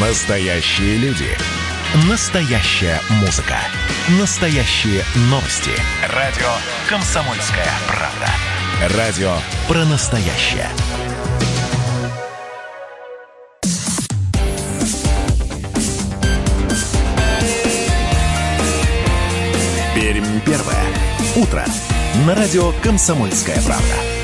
Настоящие люди. Настоящая музыка. Настоящие новости. Радио «Комсомольская правда». Радио про настоящее. Пермь первое. Утро. На радио «Комсомольская правда».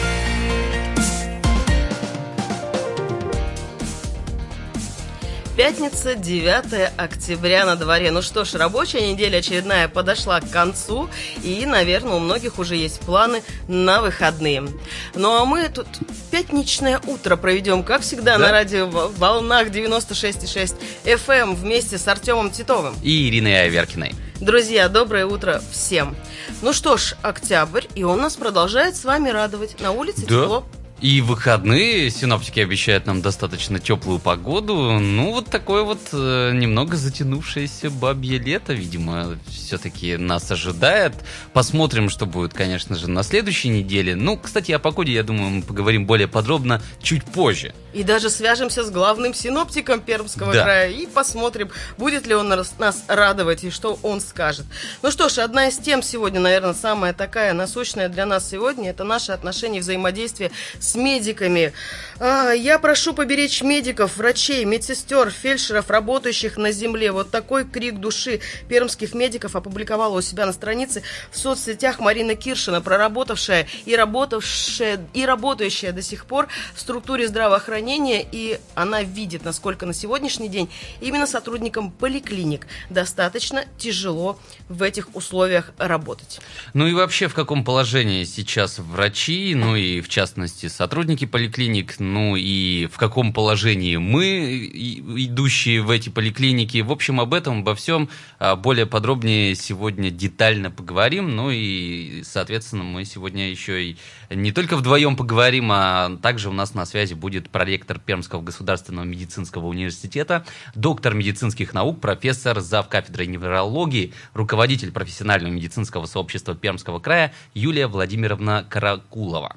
Пятница, 9 октября на дворе. Ну что ж, рабочая неделя очередная подошла к концу, и, наверное, у многих уже есть планы на выходные. Ну а мы тут пятничное утро проведем, как всегда, Да. на радио волнах 96,6 FM эм вместе с Артемом Титовым. и Ириной Аверкиной. Друзья, доброе утро всем. Ну что ж, октябрь, и он нас продолжает с вами радовать. На улице тепло. И выходные синоптики обещают нам достаточно теплую погоду. Ну, вот такое вот э, немного затянувшееся бабье лето, видимо, все-таки нас ожидает. Посмотрим, что будет, конечно же, на следующей неделе. Ну, кстати, о погоде, я думаю, мы поговорим более подробно чуть позже. И даже свяжемся с главным синоптиком Пермского Да. края и посмотрим, будет ли он нас, нас радовать и что он скажет. Ну что ж, одна из тем сегодня, наверное, самая такая насущная для нас сегодня, это наши отношения и взаимодействие с медиками. А, я прошу поберечь медиков, врачей, медсестер, фельдшеров, работающих на земле. Вот такой крик души пермских медиков опубликовала у себя на странице в соцсетях Марина Киршина, проработавшая и работавшая и работающая до сих пор в структуре здравоохранения, и она видит, насколько на сегодняшний день именно сотрудникам поликлиник достаточно тяжело в этих условиях работать. Ну и вообще, в каком положении сейчас врачи, ну и в частности сотрудники поликлиник, ну и в каком положении мы, идущие в эти поликлиники. В общем, об этом, обо всем а, более подробнее сегодня детально поговорим. Ну и, соответственно, мы сегодня еще и не только вдвоем поговорим, а также у нас на связи будет проректор Пермского государственного медицинского университета, доктор медицинских наук, профессор, зав. кафедрой неврологии, руководитель профессионального медицинского сообщества Пермского края Юлия Владимировна Каракулова.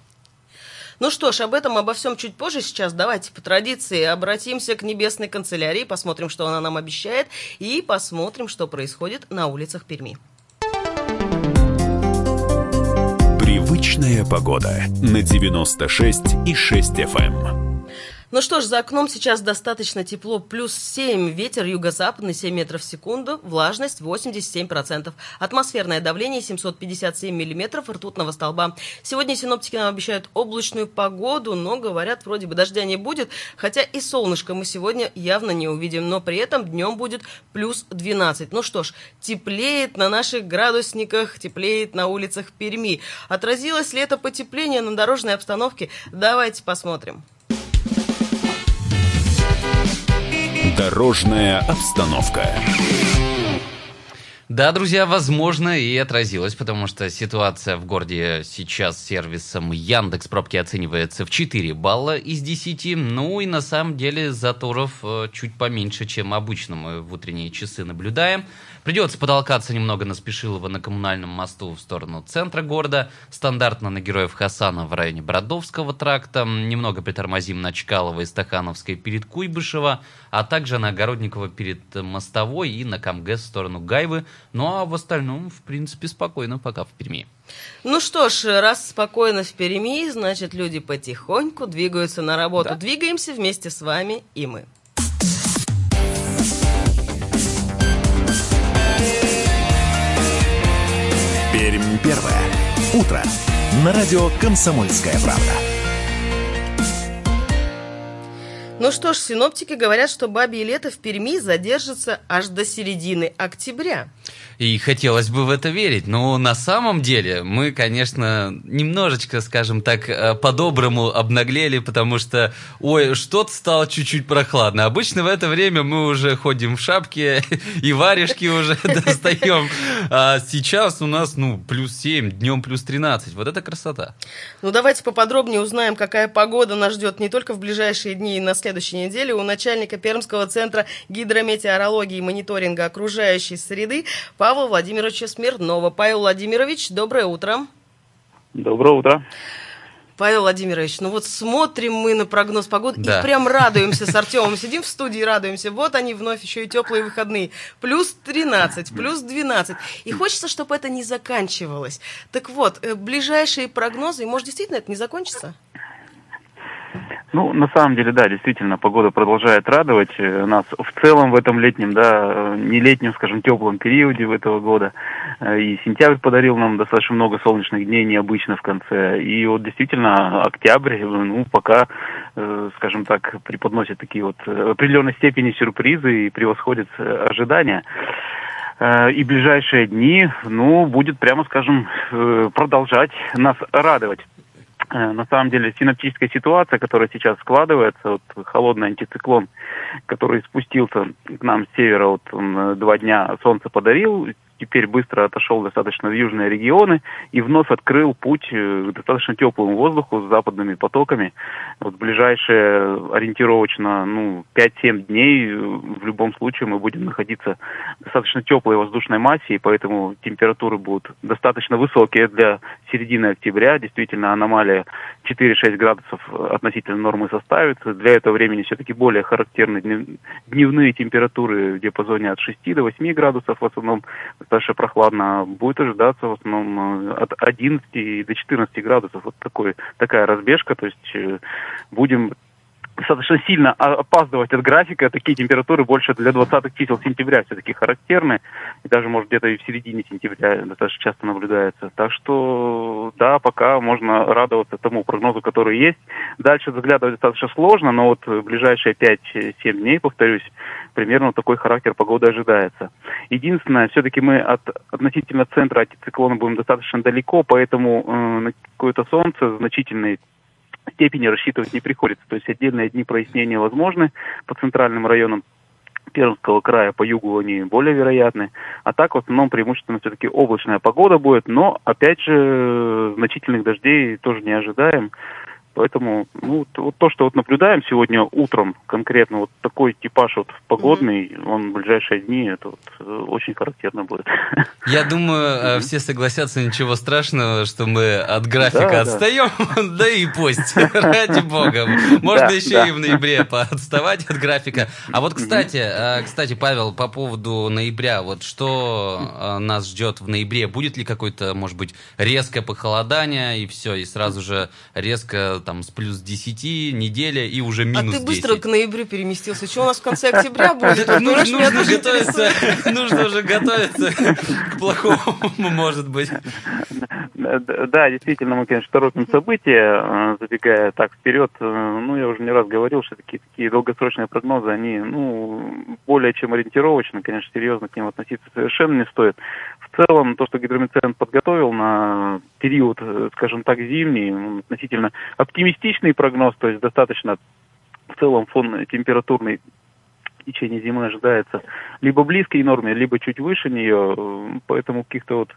Ну что ж, об этом, обо всем чуть позже сейчас. Давайте по традиции обратимся к небесной канцелярии, посмотрим, что она нам обещает, и посмотрим, что происходит на улицах Перми. Привычная погода на 96 и 6 FM. Ну что ж, за окном сейчас достаточно тепло, плюс 7, ветер юго-западный 7 метров в секунду, влажность 87%, атмосферное давление 757 миллиметров ртутного столба. Сегодня синоптики нам обещают облачную погоду, но говорят, вроде бы дождя не будет, хотя и солнышко мы сегодня явно не увидим, но при этом днем будет плюс 12. Ну что ж, теплеет на наших градусниках, теплеет на улицах Перми. Отразилось ли это потепление на дорожной обстановке? Давайте посмотрим. Дорожная обстановка. Да, друзья, возможно, и отразилось, потому что ситуация в городе сейчас сервисом Яндекс пробки оценивается в 4 балла из 10. Ну и на самом деле заторов э, чуть поменьше, чем обычно мы в утренние часы наблюдаем. Придется потолкаться немного на Спешилова на коммунальном мосту в сторону центра города, стандартно на Героев Хасана в районе Бродовского тракта, немного притормозим на Чкалова и Стахановской перед Куйбышева, а также на Огородникова перед Мостовой и на Камгэс в сторону Гайвы. Ну а в остальном, в принципе, спокойно пока в Перми. Ну что ж, раз спокойно в Перми, значит, люди потихоньку двигаются на работу. Да. Двигаемся вместе с вами и мы. Пермь первое. Утро. На радио «Комсомольская правда». Ну что ж, синоптики говорят, что бабье лето в Перми задержится аж до середины октября. И хотелось бы в это верить, но на самом деле мы, конечно, немножечко, скажем так, э, по-доброму обнаглели, потому что, ой, что-то стало чуть-чуть прохладно. Обычно в это время мы уже ходим в шапке и варежки уже достаем. А сейчас у нас, ну, плюс 7, днем плюс 13. Вот это красота. Ну давайте поподробнее узнаем, какая погода нас ждет не только в ближайшие дни и на следующей неделе. У начальника Пермского центра гидрометеорологии и мониторинга окружающей среды Павла Владимировича Смирнова. Павел Владимирович, доброе утро. Доброе утро. Павел Владимирович, ну вот смотрим мы на прогноз погоды Да. и прям радуемся с Артемом. Сидим в студии и радуемся. Вот они вновь еще и теплые выходные. Плюс 13, плюс 12. И хочется, чтобы это не заканчивалось. Так вот, э, ближайшие прогнозы, может, действительно это не закончится? Ну, на самом деле, да, действительно, погода продолжает радовать э, нас в целом в этом летнем, да, э, не летнем, скажем, теплом периоде в этого года. Э, И сентябрь подарил нам достаточно много солнечных дней, необычно в конце. И вот действительно, октябрь, ну, пока, скажем так, преподносит такие вот в определенной степени сюрпризы и превосходит ожидания. И ближайшие дни, ну, будет, прямо скажем, продолжать нас радовать. Э, На самом деле синаптическая ситуация, которая сейчас складывается, вот холодный антициклон, который спустился к нам с севера, вот он э, два дня солнце подарил, теперь быстро отошел достаточно в южные регионы и вновь открыл путь э, к достаточно теплому воздуху с западными потоками. Вот ближайшие ориентировочно ну, 5-7 дней э, в любом случае мы будем находиться в достаточно теплой воздушной массе, и поэтому температуры будут достаточно высокие для середины октября. Действительно, аномалия 4-6 градусов относительно нормы составит. Для этого времени все-таки более характерны днев- дневные температуры в диапазоне от 6 до 8 градусов в основном достаточно прохладно. Будет ожидаться в основном э, от 11 до 14 градусов. Вот такой, такая разбежка. То есть э, будем достаточно сильно опаздывать от графика. Такие температуры больше для 20-х чисел сентября все-таки характерны. И даже, может, где-то и в середине сентября достаточно часто наблюдается. Так что, да, пока можно радоваться тому прогнозу, который есть. Дальше заглядывать достаточно сложно, но вот в ближайшие 5-7 дней, повторюсь, примерно такой характер погоды ожидается. Единственное, все-таки мы от относительно центра антициклона будем достаточно далеко, поэтому э, какое-то солнце значительной степени рассчитывать не приходится. То есть отдельные дни прояснения возможны по центральным районам Пермского края, по югу они более вероятны. А так в основном преимущественно все-таки облачная погода будет, но опять же значительных дождей тоже не ожидаем. Поэтому ну, вот то, что вот наблюдаем сегодня утром, конкретно вот такой типаж вот погодный, он в ближайшие дни, это вот э, очень характерно будет. Я думаю, э, все согласятся, ничего страшного, что мы от графика Да, да. отстаем, да и пусть, ради бога. Можно Да, еще да. и в ноябре отставать от графика. А вот, кстати, э, кстати, Павел, по поводу ноября, вот что нас ждет в ноябре? Будет ли какое-то, может быть, резкое похолодание, и все, и сразу же резко там с плюс 10 неделя, и уже минус а ты быстро 10? к ноябрю переместился. Что у нас в конце октября будет? Нужно, знаешь, меня нужно готовиться, нужно уже готовиться к плохому, может быть. Да, действительно, мы, конечно, торопим события, э, забегая так вперед. Э, Ну, я уже не раз говорил, что такие, такие долгосрочные прогнозы, они, ну, более чем ориентировочны, конечно, серьезно к ним относиться совершенно не стоит. В целом, то, что гидромедцентр подготовил на период, э, скажем так, зимний, ну, относительно оптимистичный прогноз, то есть достаточно в целом фон температурный в течение зимы ожидается либо близкой норме, либо чуть выше нее, э, поэтому каких-то вот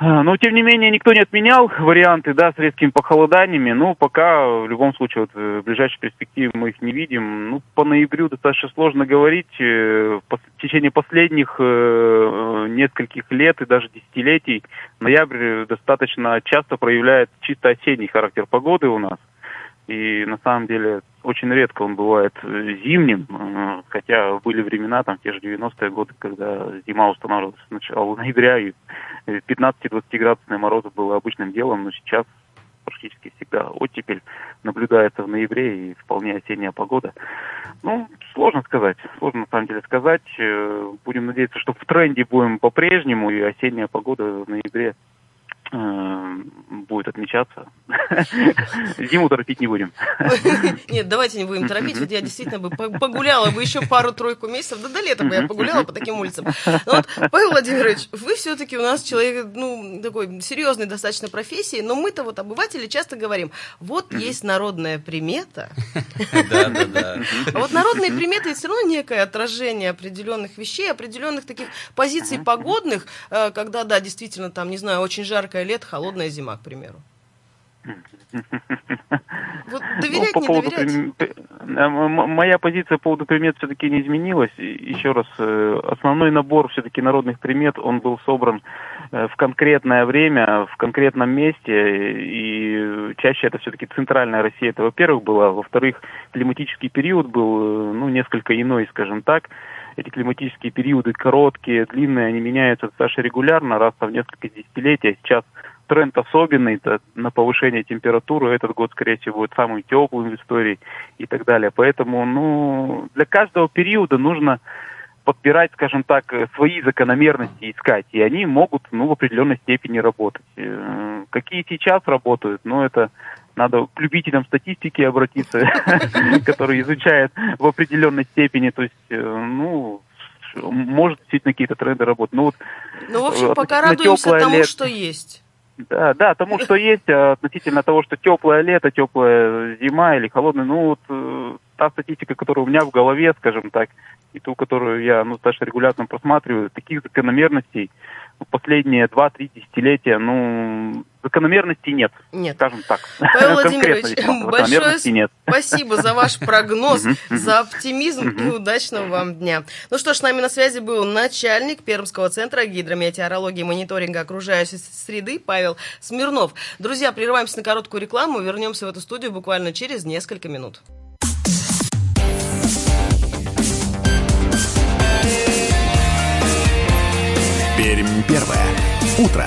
Но, тем не менее, никто не отменял варианты, да, с резкими похолоданиями. Ну, пока, в любом случае, вот, э, в ближайшей перспективе мы их не видим. Ну, по ноябрю достаточно сложно говорить. Э, в течение последних э, э, нескольких лет и даже десятилетий ноябрь достаточно часто проявляет чисто осенний характер погоды у нас. И на самом деле очень редко он бывает э, зимним, э, хотя были времена, там, те же 90-е годы, когда зима устанавливалась с начала ноября, и э, 15-20 градусные морозы было обычным делом, но сейчас практически всегда оттепель наблюдается в ноябре и вполне осенняя погода. Ну, сложно сказать, сложно на самом деле сказать. Э, Будем надеяться, что в тренде будем по-прежнему, и осенняя погода в ноябре будет отмечаться. Зиму торопить не будем. Нет, давайте не будем торопить. Вот я действительно бы по- погуляла бы еще пару-тройку месяцев. Да до лета бы я погуляла по таким улицам. Но вот, Павел Владимирович, вы все-таки у нас человек, ну, такой серьезной достаточно профессии, но мы-то вот обыватели часто говорим, вот есть народная примета, Да, да, да. а вот народные приметы это все равно некое отражение определенных вещей, определенных таких позиций погодных, э, когда, да, действительно, там, не знаю, очень жаркое лето, холодная зима, к примеру. Вот доверять, ну, по поводу не доверять? Э, моя позиция по поводу примет все-таки не изменилась. Еще раз, э, основной набор все-таки народных примет, он был собран э, в конкретное время, в конкретном месте, и чаще это все-таки центральная Россия, это во-первых было, во-вторых, климатический период был, ну, несколько иной, скажем так, эти климатические периоды короткие, длинные, они меняются достаточно регулярно, раз в несколько десятилетий. Сейчас тренд особенный это на повышение температуры. Этот год, скорее всего, будет самым теплым в истории и так далее. Поэтому, ну, для каждого периода нужно подбирать, скажем так, свои закономерности искать, и они могут, ну, в определенной степени работать. Э, какие сейчас работают, ну, это надо к любителям статистики обратиться, которые изучают в определенной степени, то есть, э, ну, может действительно какие-то тренды работать. Ну, вот, ну в общем, пока радуемся тому, лет... что есть. Да, да, тому, что есть, а относительно того, что теплое лето, теплая зима или холодная, ну вот э, та статистика, которая у меня в голове, скажем так, и ту, которую я, ну, достаточно регулярно просматриваю, таких закономерностей последние два-три десятилетия, ну, закономерностей нет. Нет. Скажем так. Павел Владимирович, большое нет. спасибо за ваш прогноз, за оптимизм и удачного вам дня. Ну что ж, с нами на связи был начальник Пермского центра гидрометеорологии и мониторинга окружающей среды Павел Смирнов. Друзья, прерываемся на короткую рекламу, вернемся в эту студию буквально через несколько минут. Пермь первое. Утро.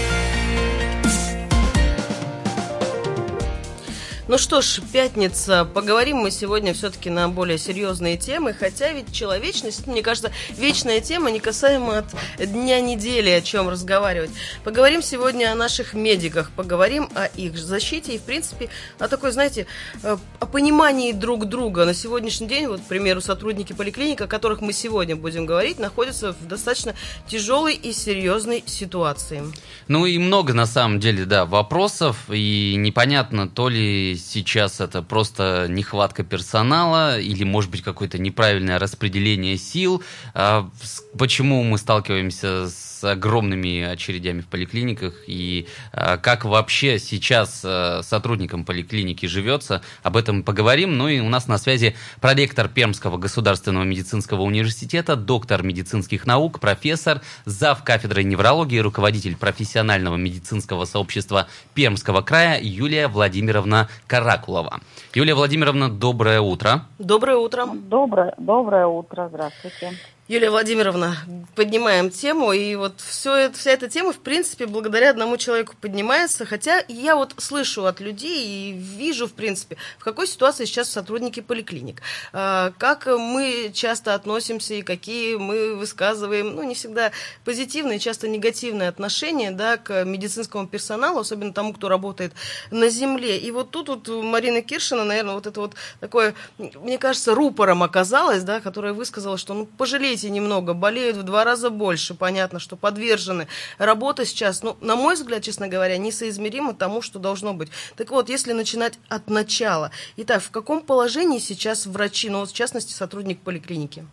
Ну что ж, пятница. Поговорим мы сегодня все-таки на более серьезные темы, хотя ведь человечность, мне кажется, вечная тема, не касаемо от дня недели, о чем разговаривать. Поговорим сегодня о наших медиках, поговорим о их защите и, в принципе, о такой, знаете, э, о понимании друг друга. На сегодняшний день, вот, к примеру, сотрудники поликлиник, о которых мы сегодня будем говорить, находятся в достаточно тяжелой и серьезной ситуации. Ну и много, на самом деле, да, вопросов, и непонятно, то ли сейчас это просто нехватка персонала или, может быть, какое-то неправильное распределение сил. А почему мы сталкиваемся с огромными очередями в поликлиниках и а, как вообще сейчас а, сотрудникам поликлиники живется, об этом поговорим. Ну и у нас на связи проректор Пермского государственного медицинского университета, доктор медицинских наук, профессор, зав. кафедрой неврологии, руководитель профессионального медицинского сообщества Пермского края Юлия Владимировна Каракулова. Юлия Владимировна, доброе утро. Доброе утро. Доброе, доброе утро, здравствуйте. Юлия Владимировна, поднимаем тему, и вот все это, вся эта тема, в принципе, благодаря одному человеку поднимается, хотя я вот слышу от людей и вижу, в принципе, в какой ситуации сейчас сотрудники поликлиник, а, как мы часто относимся и какие мы высказываем, ну, не всегда позитивные, часто негативные отношения, да, к медицинскому персоналу, особенно тому, кто работает на земле. И вот тут вот Марина Киршина, наверное, вот это вот такое, мне кажется, рупором оказалась, да, которая высказала, что, ну, пожалейте болеете немного, болеют в два раза больше, понятно, что подвержены. Работа сейчас, ну, на мой взгляд, честно говоря, несоизмеримо тому, что должно быть. Так вот, если начинать от начала. Итак, в каком положении сейчас врачи, ну, в частности, сотрудник поликлиники?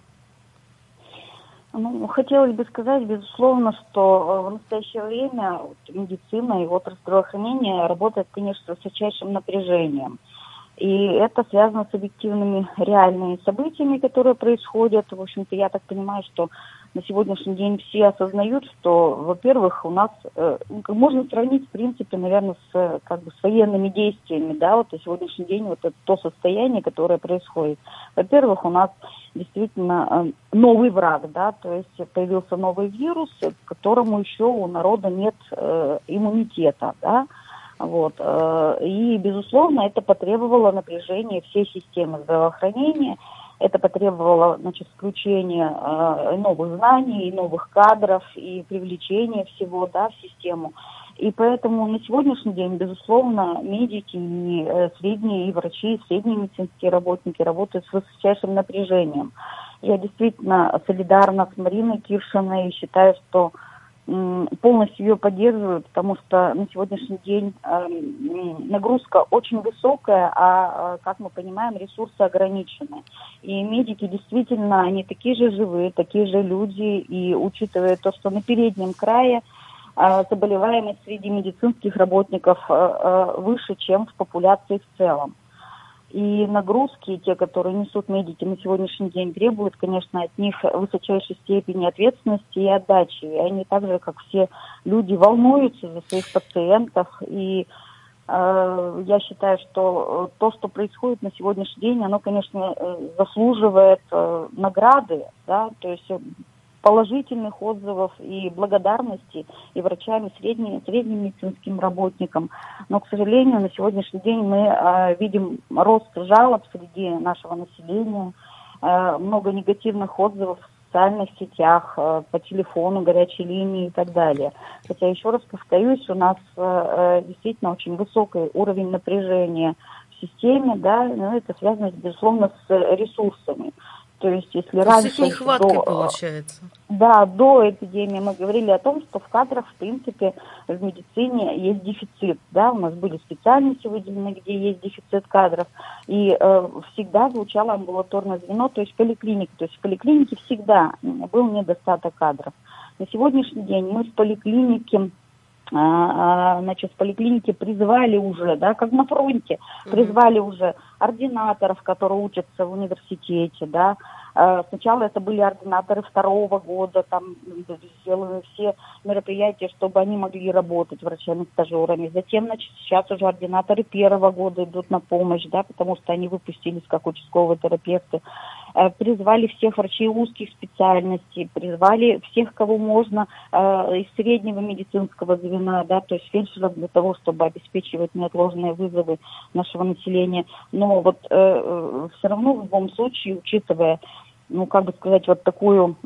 Ну, хотелось бы сказать, безусловно, что э, в настоящее время медицина и отрасль здравоохранения работает, конечно, с высочайшим напряжением. И это связано с объективными реальными событиями, которые происходят. В общем-то, я так понимаю, что на сегодняшний день все осознают, что, во-первых, у нас э, можно сравнить, в принципе, наверное, с, как бы, с военными действиями, да, вот на сегодняшний день вот это то состояние, которое происходит. Во-первых, у нас действительно э, новый враг, да, то есть появился новый вирус, к которому еще у народа нет э, иммунитета, да, вот. Э, и, безусловно, это потребовало напряжения всей системы здравоохранения, это потребовало значит, включения э, новых знаний, новых кадров и привлечения всего да, в систему. И поэтому на сегодняшний день, безусловно, медики и э, средние, и врачи, и средние медицинские работники работают с высочайшим напряжением. Я действительно солидарна с Мариной Киршиной и считаю, что полностью ее поддерживаю, потому что на сегодняшний день э, нагрузка очень высокая, а, э, как мы понимаем, ресурсы ограничены. И медики действительно, они такие же живые, такие же люди, и учитывая то, что на переднем крае заболеваемость среди медицинских работников выше, чем в популяции в целом. И нагрузки, те, которые несут медики на сегодняшний день, требуют, конечно, от них высочайшей степени ответственности и отдачи. И они так же, как все люди, волнуются за своих пациентов. И э, я считаю, что то, что происходит на сегодняшний день, оно, конечно, э, заслуживает э, награды, да, то есть положительных отзывов и благодарности и врачам, и средним, средним медицинским работникам. Но, к сожалению, на сегодняшний день мы э, видим рост жалоб среди нашего населения, э, много негативных отзывов в социальных сетях, э, по телефону, горячей линии и так далее. Хотя, еще раз повторюсь, у нас э, действительно очень высокий уровень напряжения в системе, да, но это связано, безусловно, с ресурсами. То есть, если раньше... С нехваткой до, получается. Да, до эпидемии мы говорили о том, что в кадрах, в принципе, в медицине есть дефицит. Да, у нас были специальности выделены, где есть дефицит кадров. И э, всегда звучало амбулаторное звено, то есть поликлиника. То есть в поликлинике всегда был недостаток кадров. На сегодняшний день мы в поликлинике значит, в поликлинике призвали уже, да, как на фронте, призвали уже ординаторов, которые учатся в университете, да, Э, сначала это были ординаторы второго года, там сделаны все мероприятия, чтобы они могли работать врачами-стажерами. Затем, значит, сейчас уже ординаторы первого года идут на помощь, да, потому что они выпустились как участковые терапевты. Э, призвали всех врачей узких специальностей, призвали всех, кого можно э, из среднего медицинского звена, да, то есть фельдшеров для того, чтобы обеспечивать неотложные вызовы нашего населения. Но вот э, все равно в любом случае, учитывая ну, как бы сказать, вот такую,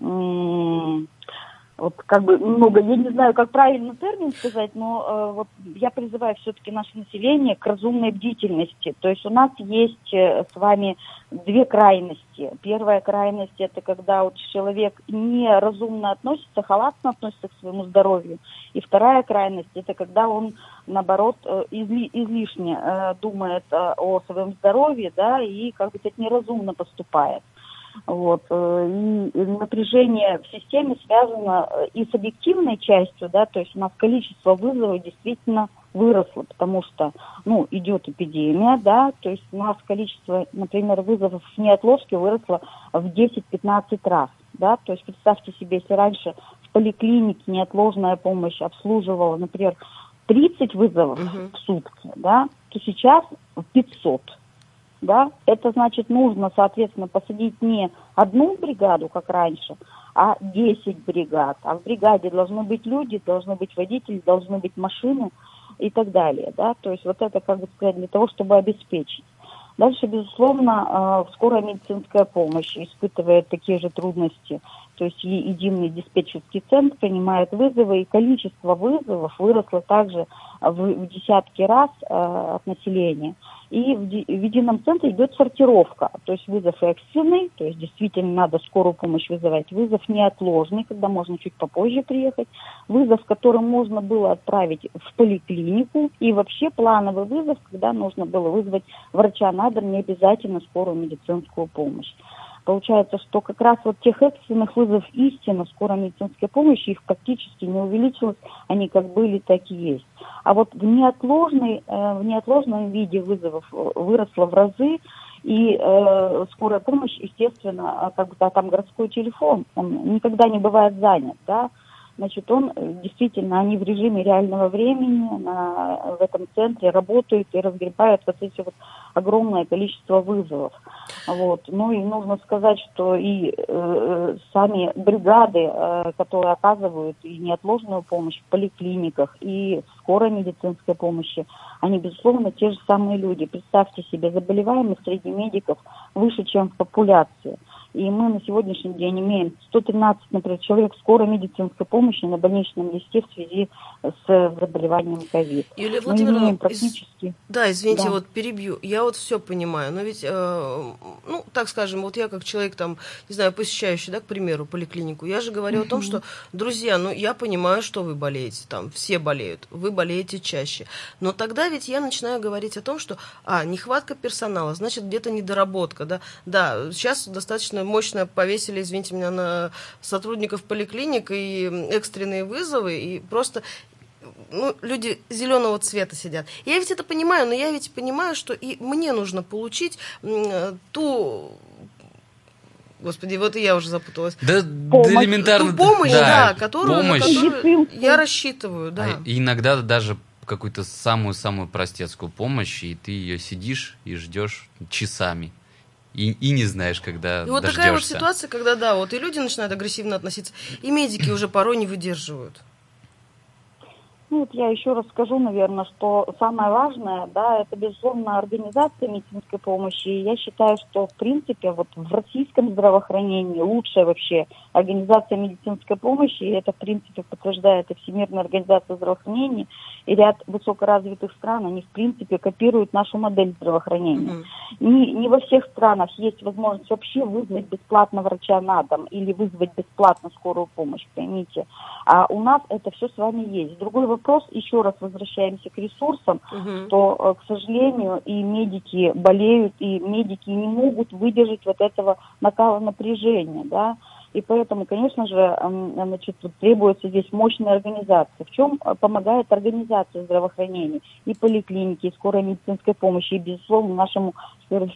вот как бы много, я не знаю, как правильно термин сказать, но э, вот я призываю все-таки наше население к разумной бдительности. То есть у нас есть э, с вами две крайности. Первая крайность это когда вот человек неразумно относится, халатно относится к своему здоровью. И вторая крайность это когда он наоборот э, изли, излишне э, думает э, о своем здоровье, да, и как бы сказать неразумно поступает. Вот. Э, и напряжение в системе связано э, и с объективной частью, да, то есть у нас количество вызовов действительно выросло, потому что, ну, идет эпидемия, да, то есть у нас количество, например, вызовов в неотложке выросло в 10-15 раз, да, то есть представьте себе, если раньше в поликлинике неотложная помощь обслуживала, например, 30 вызовов угу. в сутки, да, то сейчас 500 да, это значит нужно, соответственно, посадить не одну бригаду, как раньше, а 10 бригад. А в бригаде должны быть люди, должны быть водители, должны быть машины и так далее, да, то есть вот это, как бы сказать, для того, чтобы обеспечить. Дальше, безусловно, э, скорая медицинская помощь испытывает такие же трудности. То есть единый диспетчерский центр принимает вызовы, и количество вызовов выросло также в десятки раз э, от населения. И в, в едином центре идет сортировка, то есть вызов экстренный, то есть действительно надо скорую помощь вызывать, вызов неотложный, когда можно чуть попозже приехать, вызов, который можно было отправить в поликлинику, и вообще плановый вызов, когда нужно было вызвать врача на дом, не обязательно скорую медицинскую помощь. Получается, что как раз вот тех экстренных вызовов истинно скорой медицинской помощи, их практически не увеличилось, они как были, так и есть. А вот в, неотложной, э, в неотложном виде вызовов э, выросло в разы, и э, скорая помощь, естественно, как бы там городской телефон, он никогда не бывает занят, да, значит, он э, действительно, они в режиме реального времени на, в этом центре работают и разгребают вот эти вот огромное количество вызовов. Вот. Ну и нужно сказать, что и э, сами бригады, э, которые оказывают и неотложную помощь в поликлиниках, и в скорой медицинской помощи, они, безусловно, те же самые люди. Представьте себе, заболеваемость среди медиков выше, чем в популяции. И мы на сегодняшний день имеем 113, например, человек скорой медицинской помощи на больничном листе в связи с заболеванием ковид. Юлия Владимировна, практически... Из... да, извините, да. вот перебью. Я вот все понимаю, но ведь, э, ну, так скажем, вот я как человек там, не знаю, посещающий, да, к примеру, поликлинику, я же говорю uh-huh. о том, что, друзья, ну, я понимаю, что вы болеете, там, все болеют, вы болеете чаще. Но тогда ведь я начинаю говорить о том, что, а, нехватка персонала, значит, где-то недоработка, да. Да, сейчас достаточно достаточно мощно повесили, извините меня, на сотрудников поликлиник и экстренные вызовы, и просто ну, люди зеленого цвета сидят. Я ведь это понимаю, но я ведь понимаю, что и мне нужно получить ту Господи, вот и я уже запуталась. Да, помощь. элементарно. Ту помощь, да, да которую, помощь. которую я рассчитываю, да. А иногда даже какую-то самую-самую простецкую помощь, и ты ее сидишь и ждешь часами. И, и не знаешь, когда И вот дождешься. такая вот ситуация, когда, да, вот и люди начинают агрессивно относиться, и медики уже порой не выдерживают. Ну вот я еще раз скажу, наверное, что самое важное, да, это, безусловно, организация медицинской помощи. И я считаю, что, в принципе, вот в российском здравоохранении лучшая вообще организация медицинской помощи, и это, в принципе, подтверждает и Всемирная организация здравоохранения, и ряд высокоразвитых стран, они, в принципе, копируют нашу модель здравоохранения. Mm-hmm. Не, не во всех странах есть возможность вообще вызвать бесплатно врача на дом или вызвать бесплатно скорую помощь, поймите. А у нас это все с вами есть. Другой вопрос еще раз возвращаемся к ресурсам, угу. то, э, к сожалению, и медики болеют, и медики не могут выдержать вот этого накала напряжения, да, и поэтому, конечно же, значит, требуется здесь мощная организация. В чем э, помогает организация здравоохранения и поликлиники, и скорой медицинской помощи, и, безусловно, нашему, в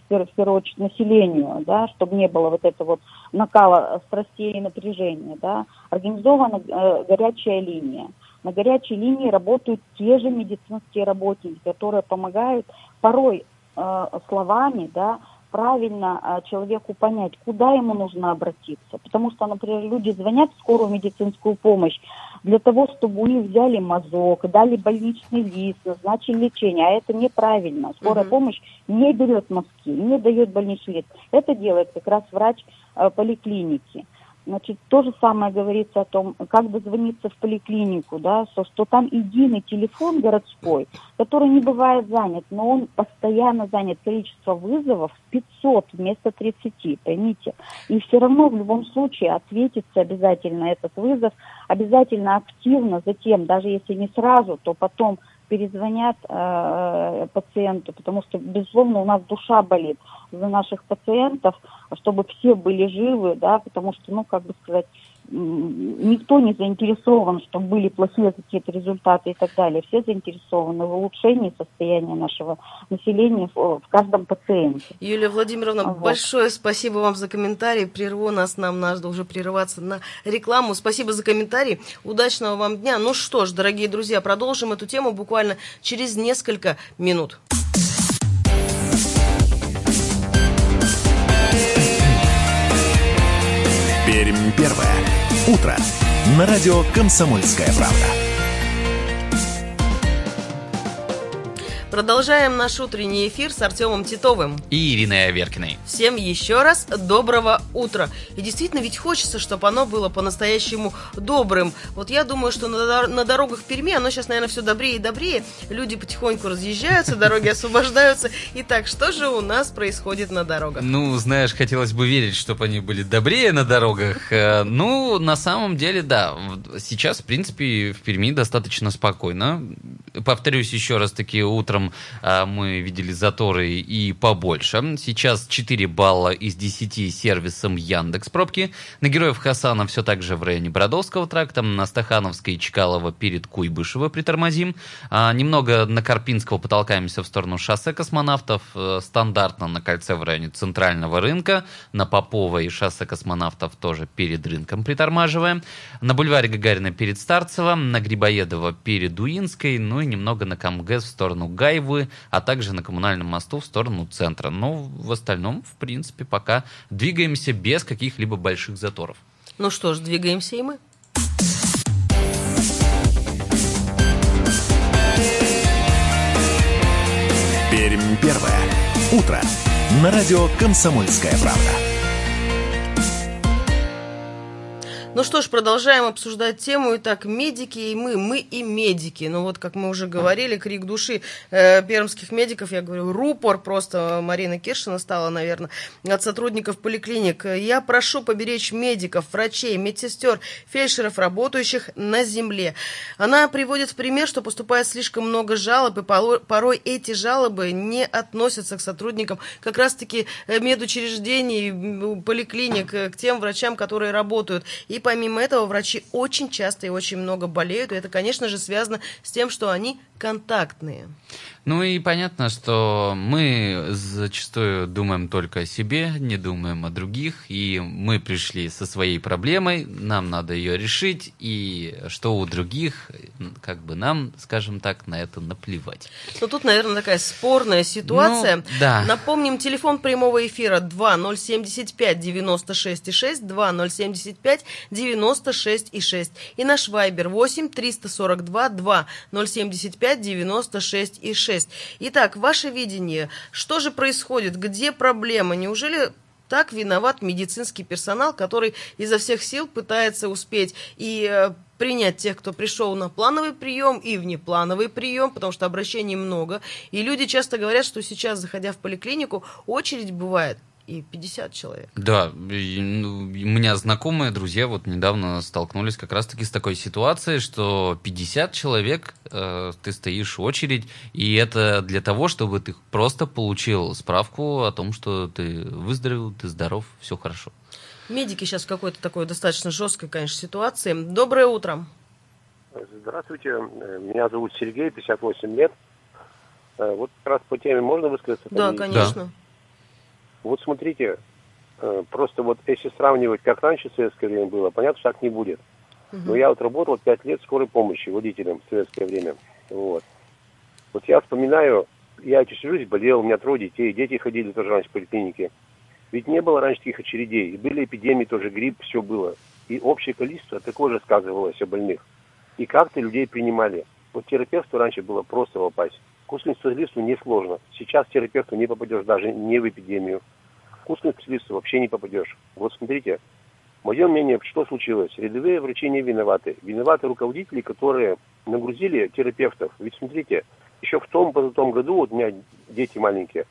населению, да, чтобы не было вот этого вот накала страстей и напряжения. Да. Организована э, горячая линия. На горячей линии работают те же медицинские работники, которые помогают порой э, словами, да, правильно э, человеку понять, куда ему нужно обратиться. Потому что, например, люди звонят в скорую медицинскую помощь для того, чтобы у них взяли мазок, дали больничный лист, назначили лечение. А это неправильно. Скорая угу. помощь не берет мазки, не дает больничный лист. Это делает как раз врач э, поликлиники. Значит, то же самое говорится о том, как дозвониться в поликлинику, да, что, что там единый телефон городской, который не бывает занят, но он постоянно занят. Количество вызовов 500 вместо 30, поймите. И все равно в любом случае ответится обязательно этот вызов, обязательно активно затем, даже если не сразу, то потом перезвонят э, пациенту, потому что, безусловно, у нас душа болит за наших пациентов, чтобы все были живы, да, потому что, ну, как бы сказать, никто не заинтересован, чтобы были плохие какие-то результаты и так далее. Все заинтересованы в улучшении состояния нашего населения в, в каждом пациенте. Юлия Владимировна, вот. большое спасибо вам за комментарий. Прерву нас, нам надо уже прерываться на рекламу. Спасибо за комментарий. Удачного вам дня. Ну что ж, дорогие друзья, продолжим эту тему буквально через несколько минут. Первое. Утро. На радио «Комсомольская правда». Продолжаем наш утренний эфир с Артемом Титовым. И Ириной Аверкиной. Всем еще раз доброго утра. И действительно, ведь хочется, чтобы оно было по-настоящему добрым. Вот я думаю, что на, на дорогах Перми оно сейчас, наверное, все добрее и добрее. Люди потихоньку разъезжаются, дороги освобождаются. Итак, что же у нас происходит на дорогах? Ну, знаешь, хотелось бы верить, чтобы они были добрее на дорогах. Э, ну, на самом деле, да. Сейчас, в принципе, в Перми достаточно спокойно. Повторюсь еще раз таки, утром а, мы видели заторы и побольше. Сейчас 4 балла из 10 сервисом Яндекс пробки. На Героев Хасана все так же в районе Бродовского тракта. На Стахановской и Чкалова перед Куйбышево притормозим. А, немного на Карпинского потолкаемся в сторону шоссе космонавтов. Э, стандартно на кольце в районе Центрального рынка. На Попова и шоссе космонавтов тоже перед рынком притормаживаем. На бульваре Гагарина перед Старцево. На Грибоедова перед Дуинской. Ну и немного на Камгэс в сторону Гай Гаевы, а также на коммунальном мосту в сторону центра. Но в остальном, в принципе, пока двигаемся без каких-либо больших заторов. Ну что ж, двигаемся и мы. Пермь первое. Утро. На радио «Комсомольская правда». Ну что ж, продолжаем обсуждать тему. Итак, медики и мы, мы и медики. Ну вот, как мы уже говорили, крик души э, пермских медиков, я говорю, рупор просто Марина Киршина стала, наверное, от сотрудников поликлиник. Я прошу поберечь медиков, врачей, медсестер, фельдшеров, работающих на земле. Она приводит в пример, что поступает слишком много жалоб, и порой эти жалобы не относятся к сотрудникам как раз-таки э, медучреждений, поликлиник, э, к тем врачам, которые работают. И помимо этого врачи очень часто и очень много болеют, и это, конечно же, связано с тем, что они контактные. Ну и понятно, что мы зачастую думаем только о себе, не думаем о других, и мы пришли со своей проблемой, нам надо ее решить, и что у других, как бы нам, скажем так, на это наплевать. Ну тут, наверное, такая спорная ситуация. Ну, да. Напомним, телефон прямого эфира 2075 96 6, 2075 96 6, и наш вайбер 8 342 2 075 96 и 6. 6. Итак, ваше видение, что же происходит, где проблема? Неужели так виноват медицинский персонал, который изо всех сил пытается успеть и э, принять тех, кто пришел на плановый прием и внеплановый прием, потому что обращений много. И люди часто говорят, что сейчас, заходя в поликлинику, очередь бывает и 50 человек. Да, и, ну, у меня знакомые друзья вот недавно столкнулись как раз-таки с такой ситуацией, что 50 человек э, ты стоишь в очередь, и это для того, чтобы ты просто получил справку о том, что ты выздоровел, ты здоров, все хорошо. Медики сейчас в какой-то такой достаточно жесткой, конечно, ситуации. Доброе утро. Здравствуйте, меня зовут Сергей, 58 лет. Э, вот как раз по теме можно высказаться? Да, конечно. Да. Вот смотрите, э, просто вот если сравнивать, как раньше в советское время было, понятно, что так не будет. Но я вот работал пять лет скорой помощи водителем в советское время. Вот. Вот я вспоминаю, я сижусь, болел, у меня трое детей, дети ходили тоже раньше в поликлинике. Ведь не было раньше таких очередей. И были эпидемии тоже, грипп, все было. И общее количество такое же сказывалось о больных. И как-то людей принимали. Вот терапевту раньше было просто попасть. Курсным специалисту несложно. Сейчас терапевту не попадешь даже не в эпидемию вкусных специалистов вообще не попадешь. Вот смотрите, мое мнение, что случилось? Рядовые врачи не виноваты. Виноваты руководители, которые нагрузили терапевтов. Ведь смотрите, еще в том, в том году, вот у меня дети маленькие,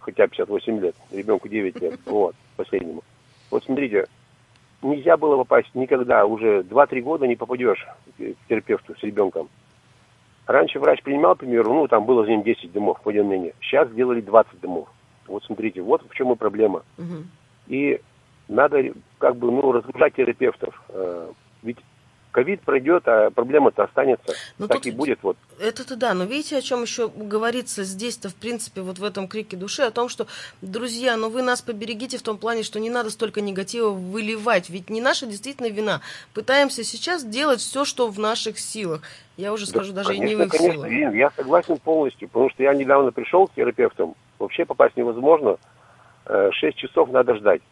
хотя 58 лет, ребенку 9 лет, вот, последнему. Вот смотрите, нельзя было попасть никогда, уже 2-3 года не попадешь к терапевту с ребенком. Раньше врач принимал, к примеру, ну, там было за ним 10 домов, по мнению. Сейчас сделали 20 домов. Вот смотрите, вот в чем и проблема. Угу. И надо как бы ну, разгружать терапевтов. Э, ведь ковид пройдет, а проблема-то останется. Ну, так и будет. Вот. Это-то да, но видите, о чем еще говорится здесь-то, в принципе, вот в этом крике души, о том, что, друзья, ну вы нас поберегите в том плане, что не надо столько негатива выливать, ведь не наша действительно вина. Пытаемся сейчас делать все, что в наших силах. Я уже скажу, да, даже конечно, и не в их конечно, силах. Я согласен полностью, потому что я недавно пришел к терапевтам, вообще попасть невозможно. Э, шесть часов надо ждать.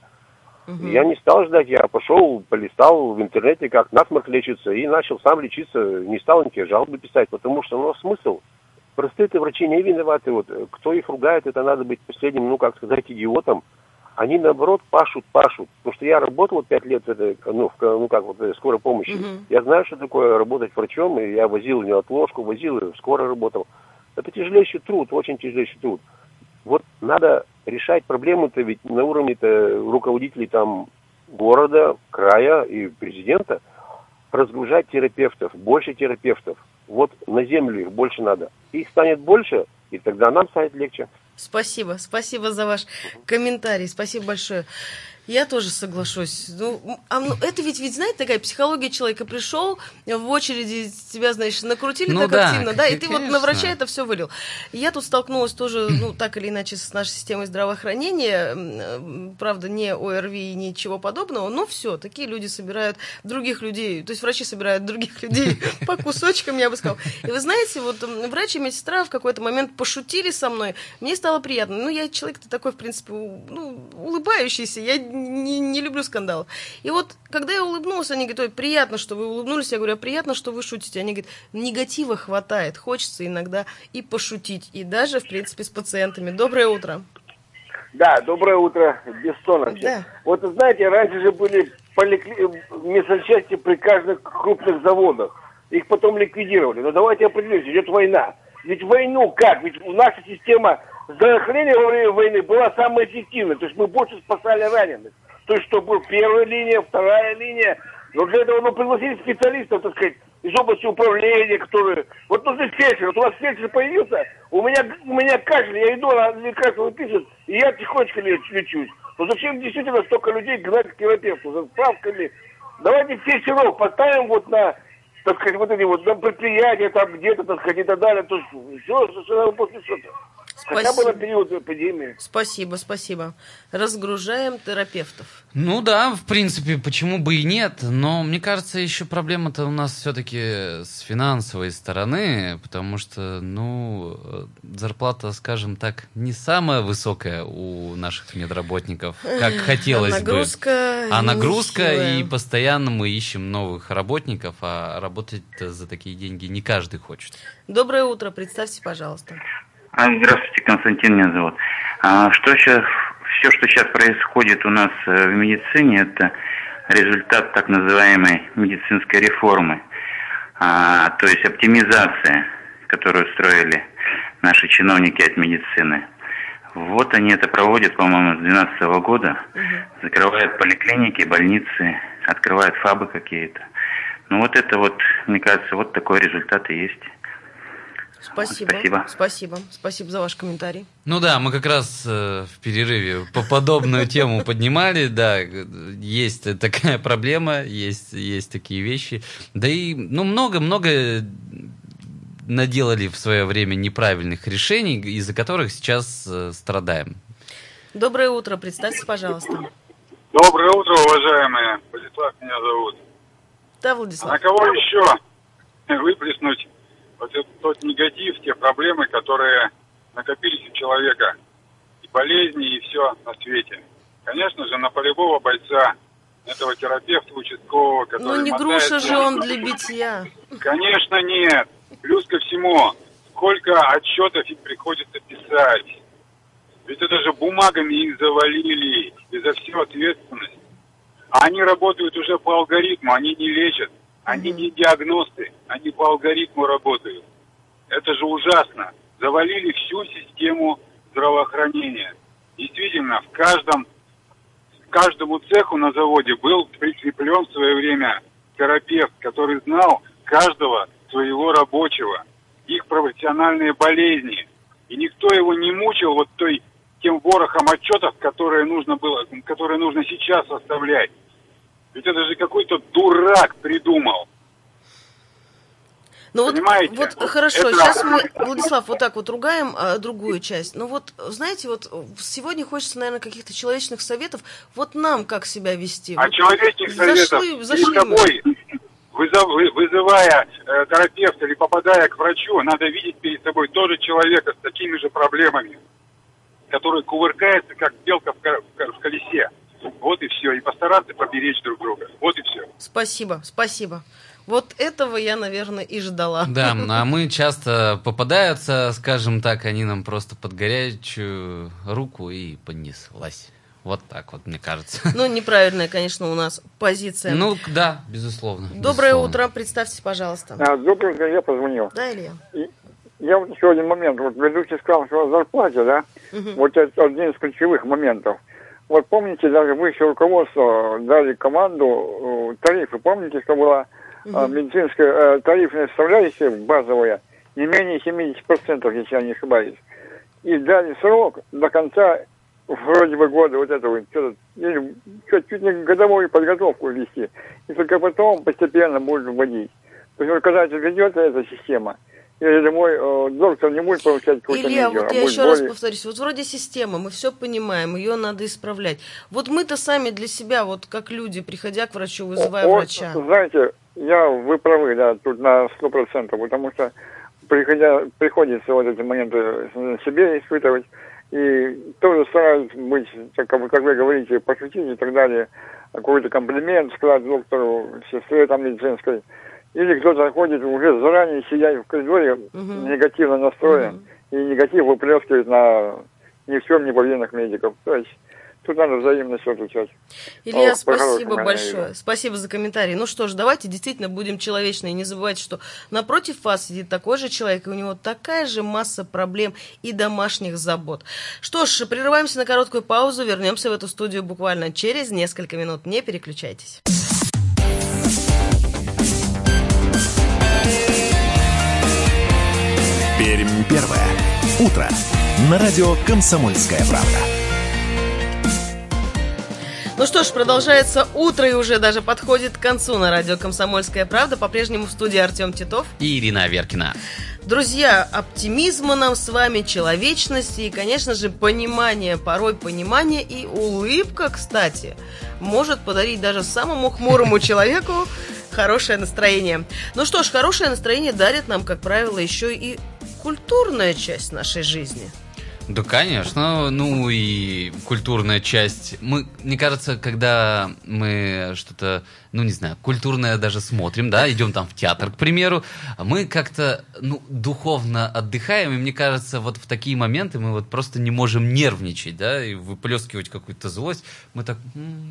Угу. Я не стал ждать, я пошел, полистал в интернете, как насморк лечится, и начал сам лечиться, не стал никакие жалобы писать, потому что, ну, смысл? Простые-то врачи не виноваты, вот, кто их ругает, это надо быть последним, ну, как сказать, идиотом. Они, наоборот, пашут, пашут. Потому что я работал пять лет, это, ну, в, ну, как вот, скорой помощи. Угу. Я знаю, что такое работать врачом, и я возил неотложку, возил, и в скорой работал. Это тяжелейший труд, очень тяжелейший труд. Вот надо решать проблему-то ведь на уровне-то руководителей там города, края и президента, разгружать терапевтов, больше терапевтов. Вот на землю их больше надо. Их станет больше, и тогда нам станет легче. Спасибо, спасибо за ваш комментарий, спасибо большое. Я тоже соглашусь. Ну, а, ну, это ведь, ведь, знаете, такая психология человека. Пришел в очереди, тебя, значит, накрутили ну, так да, активно, да, и ты конечно. вот на врача это все вылил. Я тут столкнулась тоже, ну, так или иначе, с нашей системой здравоохранения. Правда, не ОРВИ и ничего подобного, но все, такие люди собирают других людей, то есть врачи собирают других людей по кусочкам, я бы сказала. И вы знаете, вот врач и медсестра в какой-то момент пошутили со мной, мне стало приятно. Ну, я человек-то такой, в принципе, ну, улыбающийся, я не, не люблю скандал. И вот, когда я улыбнулась, они говорят, ой, приятно, что вы улыбнулись. Я говорю, а приятно, что вы шутите. Они говорят, негатива хватает, хочется иногда и пошутить. И даже, в принципе, с пациентами. Доброе утро. Да, доброе утро, Бессонович. Да. Вот, знаете, раньше же были поликли... медсанчасти при каждых крупных заводах. Их потом ликвидировали. Но давайте определимся, идет война. Ведь войну как? Ведь наша система здравоохранения во время войны была самая эффективная. То есть мы больше спасали раненых. То есть что был первая линия, вторая линия. Но для этого мы пригласили специалистов, так сказать, из области управления, которые... Вот нужны фельдшер. Вот у вас фельдшер появился, у меня, у меня кашель, я иду, на лекарство выписывают, и я тихонечко лечусь. Но зачем действительно столько людей гнать к терапевту за справками? Давайте фельдшеров поставим вот на, так сказать, вот эти вот на предприятия, там где-то, так сказать, и так далее. То есть все, совершенно после что-то. Хотя бы на период эпидемии. Спасибо, спасибо. Разгружаем терапевтов. Ну да, в принципе, почему бы и нет, но мне кажется, еще проблема-то у нас все-таки с финансовой стороны, потому что, ну, зарплата, скажем так, не самая высокая у наших медработников, как хотелось а нагрузка бы. А нагрузка, нехилая. и постоянно мы ищем новых работников, а работать за такие деньги не каждый хочет. Доброе утро, представьте, пожалуйста. А, Здравствуйте, Константин меня зовут. А, Что сейчас, все, что сейчас происходит у нас э, в медицине, это результат так называемой медицинской реформы, А, то есть оптимизация, которую строили наши чиновники от медицины. Вот они это проводят, по-моему, с 2012 года. Закрывают поликлиники, больницы, открывают фабы какие-то. Ну вот это вот, мне кажется, вот такой результат и есть. Спасибо. Спасибо. Спасибо. Спасибо за ваш комментарий. Ну да, мы как раз э, в перерыве по подобную тему поднимали, да, есть такая проблема, есть, есть такие вещи. Да и, ну, много-много наделали в свое время неправильных решений, из-за которых сейчас э, страдаем. Доброе утро, представьте, пожалуйста. Доброе утро, уважаемые. Владислав меня зовут. Да, А Владислав. на кого еще выплеснуть вот этот тот негатив, те проблемы, которые накопились у человека? И болезни, и все на свете. Конечно же, на полевого бойца, этого терапевта участкового, который Ну не мотает груша же он для битья. Конечно, нет. Плюс ко всему, сколько отчетов им приходится писать. Ведь это же бумагами их завалили, и за всю ответственность. А они работают уже по алгоритму, они не лечат, они не диагносты, они по алгоритму работают. Это же ужасно. Завалили всю систему здравоохранения. Действительно, в каждом к каждому цеху на заводе был прикреплен в свое время терапевт, который знал каждого своего рабочего, их профессиональные болезни. И никто его не мучил вот той тем ворохом отчетов, которые нужно было, которые нужно сейчас составлять. Ведь это же какой-то дурак придумал. Ну вот, Понимаете? вот хорошо, Это- сейчас мы, Владислав, вот так вот ругаем а, другую часть. Но вот, знаете, вот сегодня хочется, наверное, каких-то человечных советов. Вот нам как себя вести. А Вот человечных советов зашли, зашли перед мы. собой, вызывая э, терапевта или попадая к врачу, надо видеть перед собой тоже человека с такими же проблемами, который кувыркается, как белка в, в колесе. Вот и все. И постараться поберечь друг друга. Вот и все. Спасибо, спасибо. Вот этого я, наверное, и ждала. Да, а мы часто попадаются, скажем так, они нам просто под горячую руку и понеслась. Вот так вот, мне кажется. Ну, неправильная, конечно, у нас позиция. Ну, да, безусловно. Доброе безусловно. утро, представьте, пожалуйста. А, добрый день, я позвонил. Да, Илья? Я вот еще один момент. Вот ведущий сказал, что о зарплате, да? Вот это один из ключевых моментов. Вот помните, даже высшее руководство дали команду э, тарифы. Помните, что была э, медицинская э, тарифная составляющая базовая не менее 70%, если я не ошибаюсь. И дали срок до конца вроде бы года вот этого, что-то, или чуть, не годовую подготовку вести. И только потом постепенно будут вводить. То есть когда это ведет эта система, я думаю, э, доктор не будет получать какую-то Илья, медиа, вот а я еще раз более- повторюсь, вот вроде система, мы все понимаем, ее надо исправлять. Вот мы-то сами для себя, вот как люди, приходя к врачу, вызывая Вот, врача. Знаете, я, вы правы, да, тут на сто процентов, потому что приходя, приходится вот эти моменты себе испытывать, и тоже стараюсь быть, как, вы- как вы говорите, пошутить и так далее, какой-то комплимент сказать доктору, сестре там медицинской, или кто-то заходит уже заранее сидя в коридоре, Мгм. негативно настроен, и негатив выплескивает на ни в чем не повинных медиков. То есть Тут надо взаимно все отвечать. Илья, О, спасибо большое. Наверное. Спасибо за комментарий. Ну что ж, давайте действительно будем человечны. И не забывайте, что напротив вас сидит такой же человек, и у него такая же масса проблем и домашних забот. Что ж, прерываемся на короткую паузу. Вернемся в эту студию буквально через несколько минут. Не переключайтесь. Пермь первое. Утро. На радио «Комсомольская правда». Ну что ж, продолжается утро и уже даже подходит к концу на радио «Комсомольская правда». По-прежнему в студии Артем Титов. И Ирина Веркина. Друзья, оптимизма нам с вами, человечности и, конечно же, понимание, порой понимание и улыбка, кстати, может подарить даже самому хмурому человеку хорошее настроение. Ну что ж, хорошее настроение дарит нам, как правило, еще и культурная часть нашей жизни. Да, конечно. Ну и культурная часть. Мы, мне кажется, когда мы что-то, ну не знаю, культурное даже смотрим, да, идем там в театр, к примеру, мы как-то, ну, духовно отдыхаем, и мне кажется, вот в такие моменты мы вот просто не можем нервничать, да, и выплескивать какую-то злость. Мы так,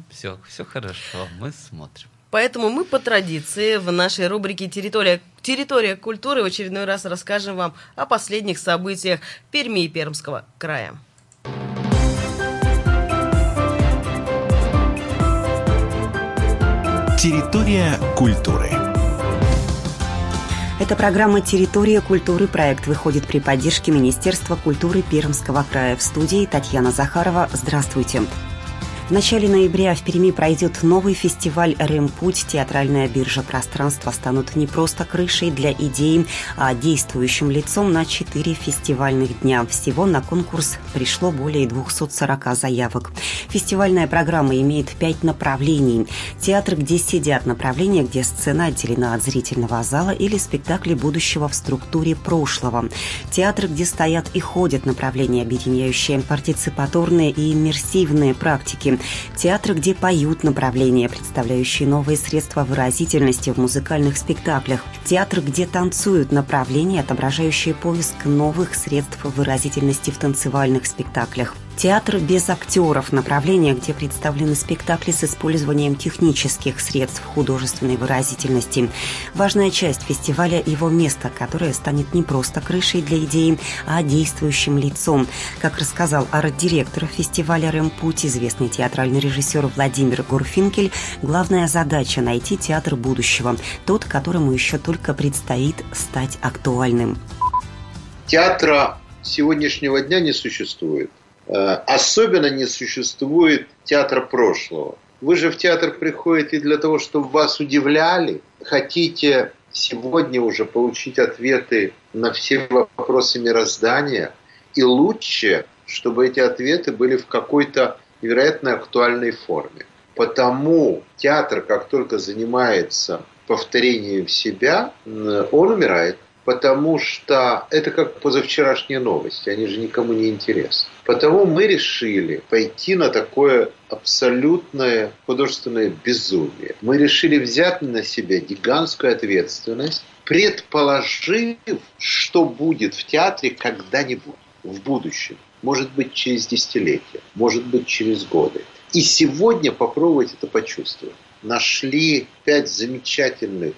все, все хорошо, мы смотрим. Поэтому мы по традиции в нашей рубрике «Территория, «Территория культуры» в очередной раз расскажем вам о последних событиях Перми и Пермского края. Территория культуры. Эта программа «Территория культуры». Проект выходит при поддержке Министерства культуры Пермского края. В студии Татьяна Захарова. Здравствуйте. Здравствуйте. В начале ноября в Перми пройдет новый фестиваль «Ремпуть». Театральная биржа пространства станут не просто крышей для идей, а действующим лицом на четыре фестивальных дня. Всего на конкурс пришло более 240 заявок. Фестивальная программа имеет пять направлений. Театр, где сидят направления, где сцена отделена от зрительного зала или спектакли будущего в структуре прошлого. Театр, где стоят и ходят направления, объединяющие партиципаторные и иммерсивные практики театры, где поют направления, представляющие новые средства выразительности в музыкальных спектаклях, театры, где танцуют направления, отображающие поиск новых средств выразительности в танцевальных спектаклях. Театр без актеров – направление, где представлены спектакли с использованием технических средств художественной выразительности. Важная часть фестиваля – его место, которое станет не просто крышей для идеи, а действующим лицом. Как рассказал арт-директор фестиваля «Ремпуть», известный театральный режиссер Владимир Гурфинкель, главная задача – найти театр будущего, тот, которому еще только предстоит стать актуальным. Театра сегодняшнего дня не существует. Э, особенно не существует театра прошлого. Вы же в театр приходите для того, чтобы вас удивляли. Хотите сегодня уже получить ответы на все вопросы мироздания. И лучше, чтобы эти ответы были в какой-то невероятно актуальной форме. Потому театр, как только занимается повторением себя, он умирает потому что это как позавчерашние новости, они же никому не интересны. Потому мы решили пойти на такое абсолютное художественное безумие. Мы решили взять на себя гигантскую ответственность, предположив, что будет в театре когда-нибудь, в будущем. Может быть, через десятилетия, может быть, через годы. И сегодня попробовать это почувствовать. Нашли пять замечательных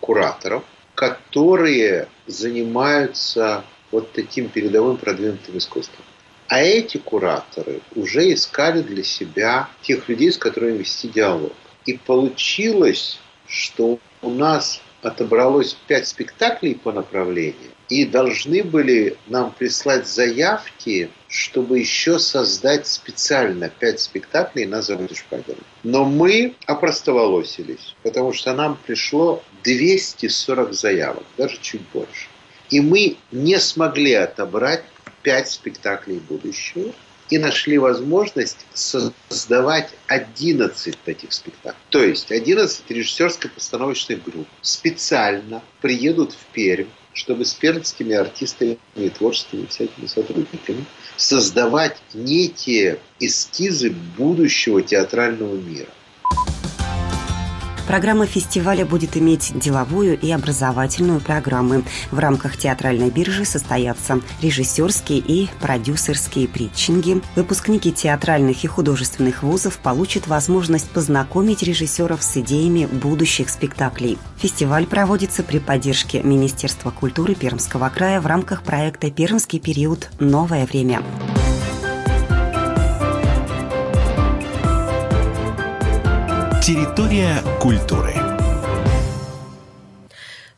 кураторов, которые занимаются вот таким передовым продвинутым искусством. А эти кураторы уже искали для себя тех людей, с которыми вести диалог. И получилось, что у нас отобралось пять спектаклей по направлению, и должны были нам прислать заявки, чтобы еще создать специально пять спектаклей на заводе Шпагина. Но мы опростоволосились, потому что нам пришло 240 заявок, даже чуть больше. И мы не смогли отобрать 5 спектаклей будущего и нашли возможность создавать 11 таких спектаклей. То есть 11 режиссерско-постановочных групп специально приедут в Пермь, чтобы с пермскими артистами и творческими всякими сотрудниками создавать некие эскизы будущего театрального мира. Программа фестиваля будет иметь деловую и образовательную программы. В рамках театральной биржи состоятся режиссерские и продюсерские притчинги. Выпускники театральных и художественных вузов получат возможность познакомить режиссеров с идеями будущих спектаклей. Фестиваль проводится при поддержке Министерства культуры Пермского края в рамках проекта «Пермский период. Новое время». Территория культуры.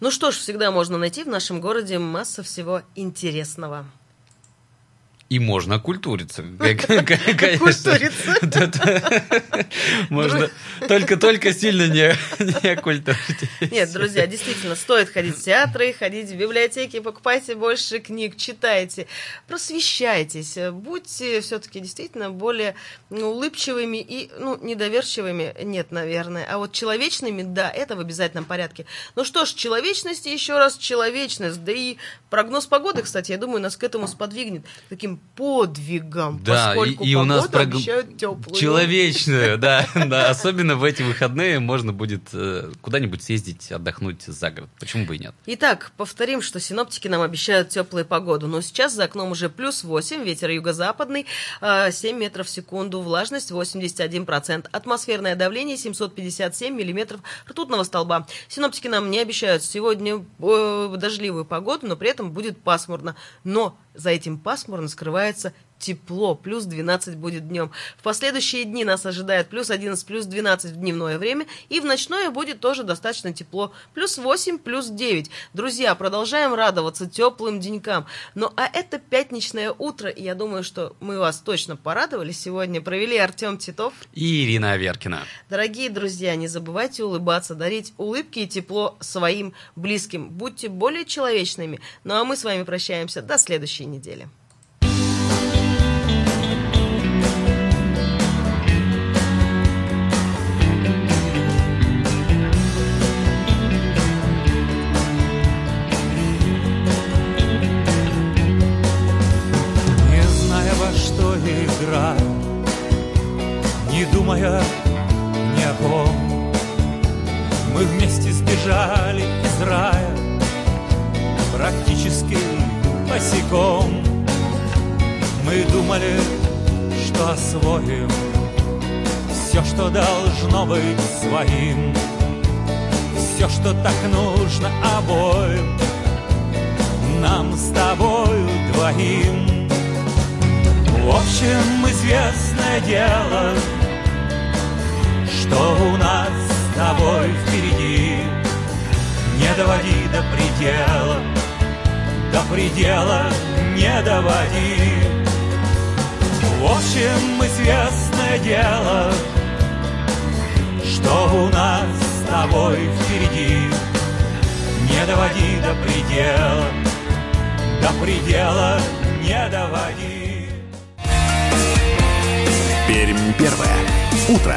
Ну что ж, всегда можно найти в нашем городе масса всего интересного. И можно культуриться. Культуриться. Можно только-только сильно не, культуриться. Нет, друзья, действительно, стоит ходить в театры, ходить в библиотеки, покупайте больше книг, читайте, просвещайтесь, будьте все-таки действительно более ну, улыбчивыми и ну, недоверчивыми, нет, наверное, а вот человечными, да, это в обязательном порядке. Ну что ж, человечность еще раз человечность, да и прогноз погоды, кстати, я думаю, нас к этому сподвигнет, таким подвигом, да, поскольку и, и у нас прог... обещают теплую. Человечную, да, да. Особенно в эти выходные можно будет э, куда-нибудь съездить, отдохнуть за город. Почему бы и нет? Итак, повторим, что синоптики нам обещают теплую погоду. Но сейчас за окном уже плюс 8, ветер юго-западный, 7 метров в секунду, влажность 81%, атмосферное давление 757 миллиметров ртутного столба. Синоптики нам не обещают сегодня э, дождливую погоду, но при этом будет пасмурно. Но за этим пасмурно скрывается тепло, плюс 12 будет днем. В последующие дни нас ожидает плюс 11, плюс 12 в дневное время, и в ночное будет тоже достаточно тепло, плюс 8, плюс 9. Друзья, продолжаем радоваться теплым денькам. Ну, а это пятничное утро, и я думаю, что мы вас точно порадовали сегодня. Провели Артем Титов и Ирина Аверкина. Дорогие друзья, не забывайте улыбаться, дарить улыбки и тепло своим близким. Будьте более человечными. Ну, а мы с вами прощаемся до следующей недели. Думая ни о ком. Мы вместе сбежали из рая, практически босиком. Мы думали, что освоим все, что должно быть своим, все, что так нужно обоим, нам с тобою двоим. В общем, известное дело, что у нас с тобой впереди. Не доводи до предела, до предела не доводи. В общем, известное дело, что у нас с тобой впереди. Не доводи до предела, до предела не доводи. Пермь первое. Утро.